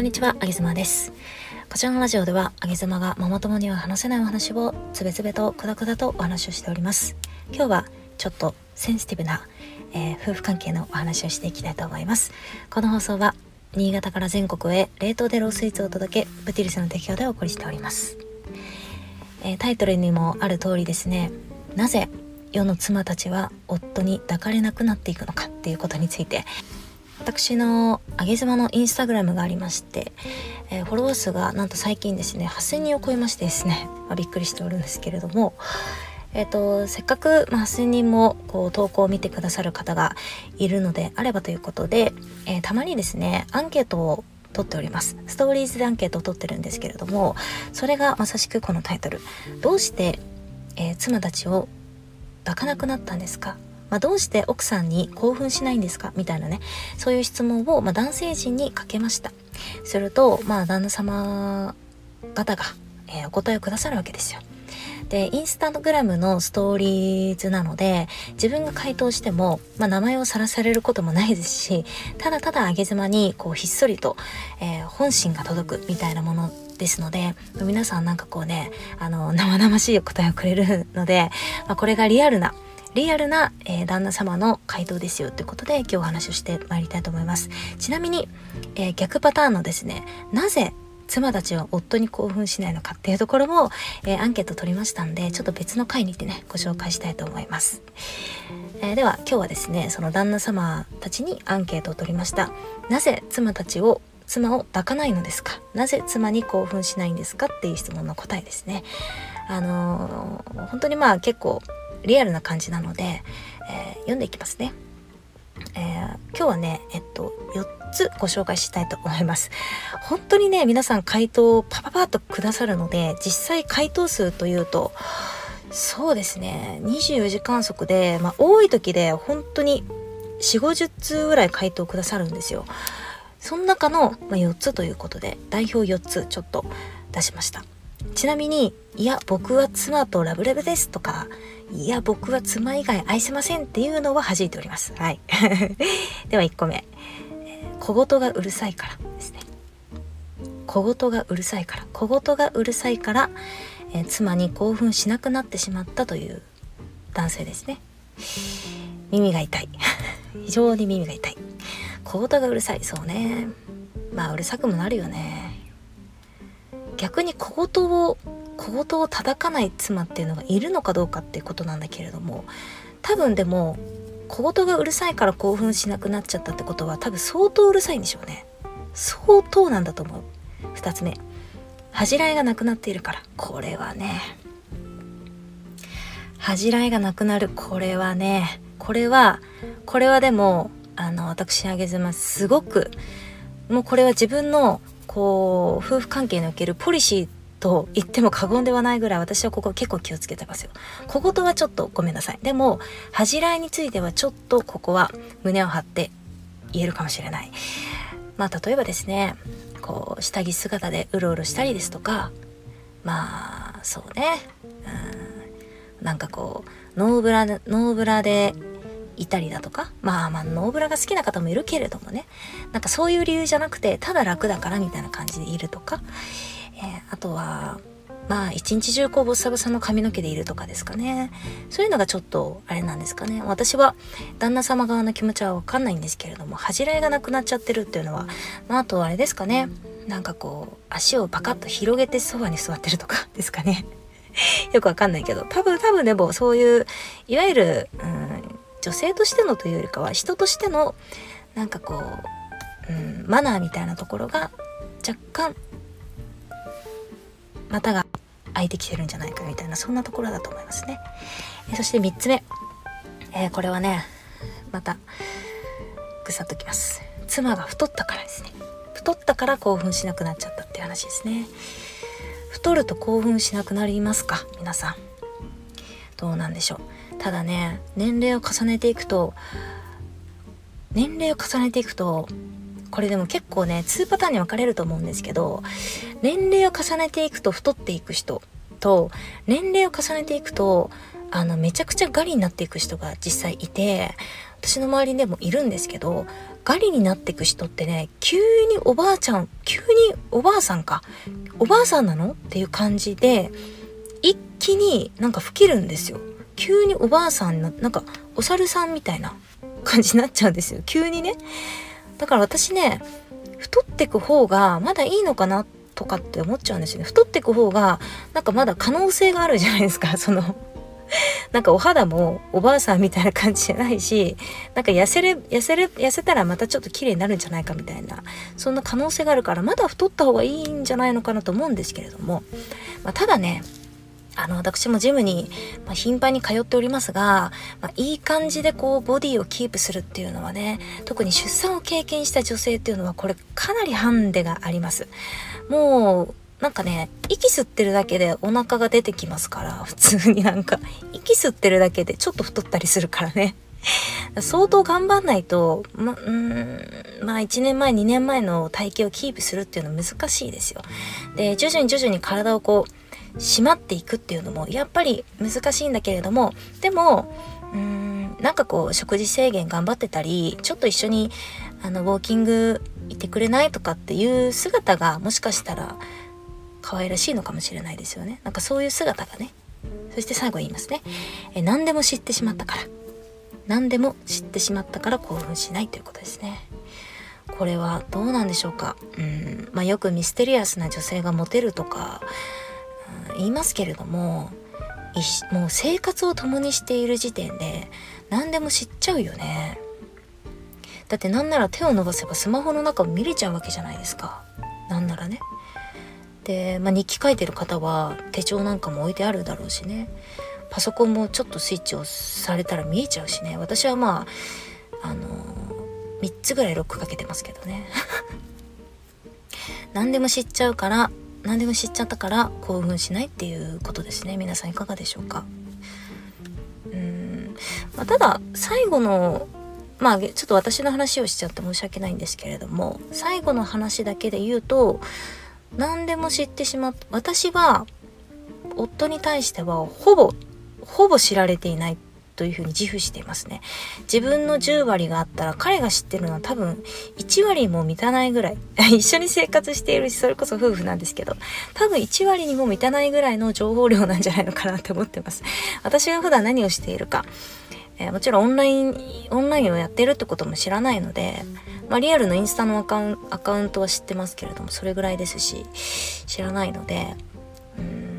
こんにちは、あげずまです。こちらのラジオでは、あげずまがママ友には話せないお話をつべつべとくだくだとお話をしております。今日はちょっとセンシティブな、えー夫婦関係のお話をしていきたいと思います。この放送は、新潟から全国へ冷凍でロースイーツを届け、ブティルスの提供でお送りしております。えータイトルにもある通りですね、なぜ世の妻たちは夫に抱かれなくなっていくのかっていうことについて私のあげ妻のインスタグラムがありまして、えーフォロワー数がなんと最近ですね8000人を超えましてですね、まあびっくりしておるんですけれどもえっ、とせっかく、まあ、8000人もこう投稿を見てくださる方がいるのであればということで、えーたまにですねアンケートを取っておりますストーリーズでアンケートを取ってるんですけれどもそれがまさしくこのタイトル「どうして、えー妻たちを抱かなくなったんですか?」まあ、どうして奥さんに興奮しないんですか？みたいなね。そういう質問を、まあ、男性陣にかけました。するとまあ旦那様方が、えーお答えをくださるわけですよ。でインスタグラムのストーリーズなので自分が回答しても、まあ、名前をさらされることもないですしただただ上げ妻にこうひっそりと、えー本心が届くみたいなものですので皆さんなんかこうねあの生々しい答えをくれるので、まあ、これがリアルなリアルな、えー旦那様の回答ですよということで今日お話をしてまいりたいと思います。ちなみに、えー逆パターンのですねなぜ妻たちは夫に興奮しないのかっていうところも、えーアンケート取りましたんでちょっと別の回に行ってねご紹介したいと思います、えーでは今日はですねその旦那様たちにアンケートを取りました。なぜ妻たちを妻を抱かないのですか？なぜ妻に興奮しないんですか？っていう質問の答えですね。あのー本当にまあ結構リアルな感じなので、えー読んでいきますね。えー今日はね、えっと、4つご紹介したいと思います。本当にね、皆さん回答をパパパッとくださるので、実際回答数というと、そうですね、24時間速で、まあ多い時で本当に4、50通ぐらい回答くださるんですよ。その中の、4つということで、代表4つちょっと出しました。ちなみに、いや、僕は妻とラブラブですとか、いや、僕は妻以外愛せませんっていうのは弾いております。はい。では1個目。小言がうるさいからですね。小言がうるさいから。小言がうるさいから、えー妻に興奮しなくなってしまったという男性ですね。耳が痛い。非常に耳が痛い。小言がうるさい。そうね。まあ、うるさくもなるよね。逆に小言を小言を叩かない妻っていうのがいるのかどうかっていうことなんだけれども多分でも小言がうるさいから興奮しなくなっちゃったってことは多分相当うるさいんでしょうね。相当なんだと思う。2つ目。恥じらいがなくなっているから。これはね。恥じらいがなくなる。これはね。これはこれはでもあの私あげずますごくもうこれは自分のこう夫婦関係におけるポリシーと言っても過言ではないぐらい私はここ結構気をつけてますよ。小言はちょっとごめんなさい。でも恥じらいについてはちょっとここは胸を張って言えるかもしれない。まあ例えばですねこう下着姿でうろうろしたりですとかまあそうねうんなんかこうノーブラでノーブラでいたりだとかまあまあノーブラが好きな方もいるけれどもねなんかそういう理由じゃなくてただ楽だからみたいな感じでいるとか、えーあとはまあ一日中こうボッサボサの髪の毛でいるとかですかね。そういうのがちょっとあれなんですかね。私は旦那様側の気持ちは分かんないんですけれども恥じらいがなくなっちゃってるっていうのは、まあ、あとあれですかね。なんかこう足をパカッと広げてそばに座ってるとかですかね。よくわかんないけど。多分多分でもそういういわゆる、うん、女性としてのというよりかは人としてのなんかこう、うん、マナーみたいなところが若干股が開いてきてるんじゃないかみたいなそんなところだと思いますね。えそして3つ目、えーこれはねまたぐさっときます。妻が太ったからですね。太ったから興奮しなくなっちゃったっていう話ですね。太ると興奮しなくなりますか皆さん。どうなんでしょう。ただね年齢を重ねていくと年齢を重ねていくとこれでも結構ね2パターンに分かれると思うんですけど年齢を重ねていくと太っていく人と年齢を重ねていくとあのめちゃくちゃガリになっていく人が実際いて私の周りでもいるんですけどガリになっていく人ってね急におばあちゃん急におばあさんかおばあさんなの？っていう感じで一気になんか老けるんですよ。急におばあさんななんかお猿さんみたいな感じになっちゃうんですよ。急にね。だから私ね太ってく方がまだいいのかなとかって思っちゃうんですよね。太ってく方がなんかまだ可能性があるじゃないですか。そのなんかお肌もおばあさんみたいな感じじゃないしなんか痩せれ痩せれ痩せたらまたちょっと綺麗になるんじゃないかみたいなそんな可能性があるからまだ太った方がいいんじゃないのかなと思うんですけれども、まあ、ただねあの私もジムに、まあ、頻繁に通っておりますが、まあ、いい感じでこうボディをキープするっていうのはね特に出産を経験した女性っていうのはこれかなりハンデがあります。もうなんかね息吸ってるだけでお腹が出てきますから普通になんか。息吸ってるだけでちょっと太ったりするからね。相当頑張んないと、ま、うんまあ1年前2年前の体型をキープするっていうのは難しいですよ。で徐々に徐々に体をこう締まっていくっていうのもやっぱり難しいんだけれどもでもうーんなんかこう食事制限頑張ってたりちょっと一緒にあのウォーキングいてくれないとかっていう姿がもしかしたら可愛らしいのかもしれないですよね。なんかそういう姿がね。そして最後言いますね。え何でも知ってしまったから。何でも知ってしまったから興奮しないということですね。これはどうなんでしょうか。うんまあよくミステリアスな女性がモテるとか言いますけれどももう生活を共にしている時点で何でも知っちゃうよね。だってなんなら手を伸ばせばスマホの中を見れちゃうわけじゃないですか。なんならね。で、まあ、日記書いてる方は手帳なんかも置いてあるだろうしね。パソコンもちょっとスイッチをされたら見えちゃうしね。私はまああの3つぐらいロックかけてますけどね。何でも知っちゃうから何でも知っちゃったから興奮しないっていうことですね。皆さんいかがでしょうか？うん、まあ、ただ最後のまあちょっと私の話をしちゃって申し訳ないんですけれども最後の話だけで言うと何でも知ってしまった私は夫に対してはほぼほぼ知られていない。というふうに自負していますね。自分の10割があったら彼が知ってるのは多分1割も満たないぐらい。一緒に生活しているしそれこそ夫婦なんですけど多分1割にも満たないぐらいの情報量なんじゃないのかなって思ってます。私が普段何をしているか。え、もちろんオンラインオンラインをやってるってことも知らないので、まあ、リアルのインスタのアカウンアカウントは知ってますけれどもそれぐらいですし知らないのでうん。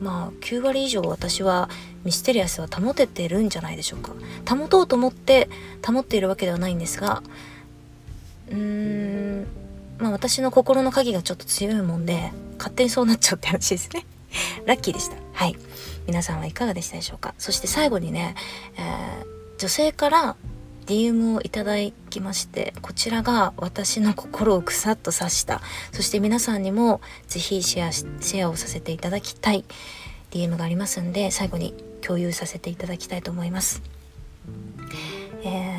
まあ9割以上私はミステリアスは保ててるんじゃないでしょうか。保とうと思って保っているわけではないんですがうーんまあ私の心の鍵がちょっと強いもんで勝手にそうなっちゃうって話ですね。ラッキーでした。はい。皆さんはいかがでしたでしょうか。そして最後にね、えー、女性から DM をいただきましてこちらが私の心をくさっと刺した。そして皆さんにも是非シェアシェアをさせていただきたい。DM がありますんで最後に共有させていただきたいと思います、え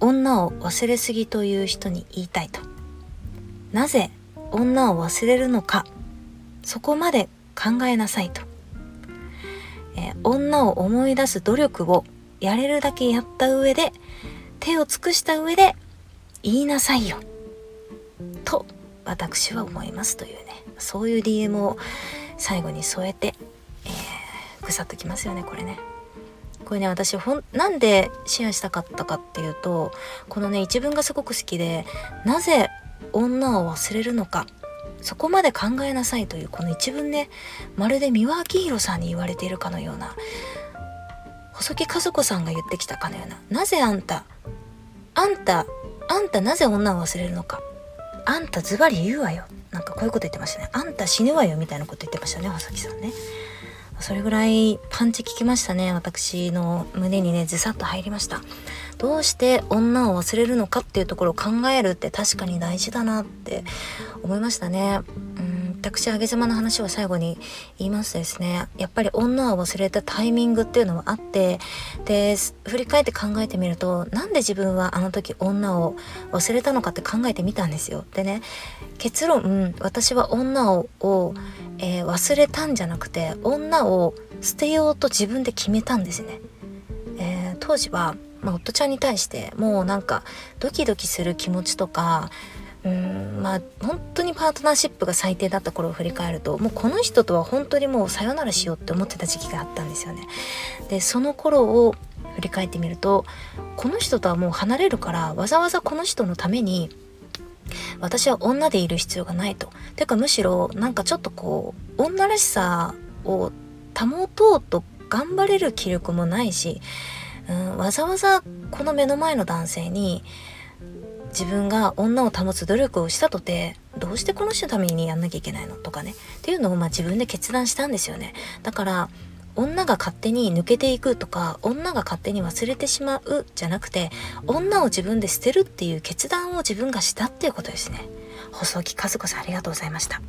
ー、女を忘れすぎという人に言いたいと。なぜ女を忘れるのか。そこまで考えなさいと、えー、女を思い出す努力をやれるだけやった上で手を尽くした上で言いなさいよ。と私は思いますというね。そういう DM を最後に添えて、えー、ぐさっときますよねこれね。これね私ほんなんでシェアしたかったかっていうとこのね一文がすごく好きでなぜ女を忘れるのかそこまで考えなさいというこの一文ねまるで三輪明宏さんに言われているかのような細木和子さんが言ってきたかのようななぜあんたあんた、あんたなぜ女を忘れるのか。あんたズバリ言うわよ。なんかこういうこと言ってましたね。あんた死ぬわよみたいなこと言ってましたね、細木さんね。それぐらいパンチ効きましたね。私の胸にね、ずさっと入りました。どうして女を忘れるのかっていうところを考えるって確かに大事だなって思いましたね。うん私あげ様の話を最後に言いますですね。やっぱり女を忘れたタイミングっていうのはあってで振り返って考えてみるとなんで自分はあの時女を忘れたのかって考えてみたんですよ。でね結論私は女をを、えー、忘れたんじゃなくて女を捨てようと自分で決めたんですね、えー、当時は、まあ、夫ちゃんに対してもうなんかドキドキする気持ちとかうんまあ本当にパートナーシップが最低だった頃を振り返るともうこの人とは本当にもうさよならしようって思ってた時期があったんですよね。でその頃を振り返ってみるとこの人とはもう離れるからわざわざこの人のために私は女でいる必要がないと。てかむしろなんかちょっとこう女らしさを保とうと頑張れる気力もないし、うん、わざわざこの目の前の男性に自分が女を保つ努力をしたとてどうしてこの人のためにやんなきゃいけないのとかねっていうのをまあ自分で決断したんですよね。だから女が勝手に抜けていくとか女が勝手に忘れてしまうじゃなくて女を自分で捨てるっていう決断を自分がしたっていうことですね。細木和子さんありがとうございました。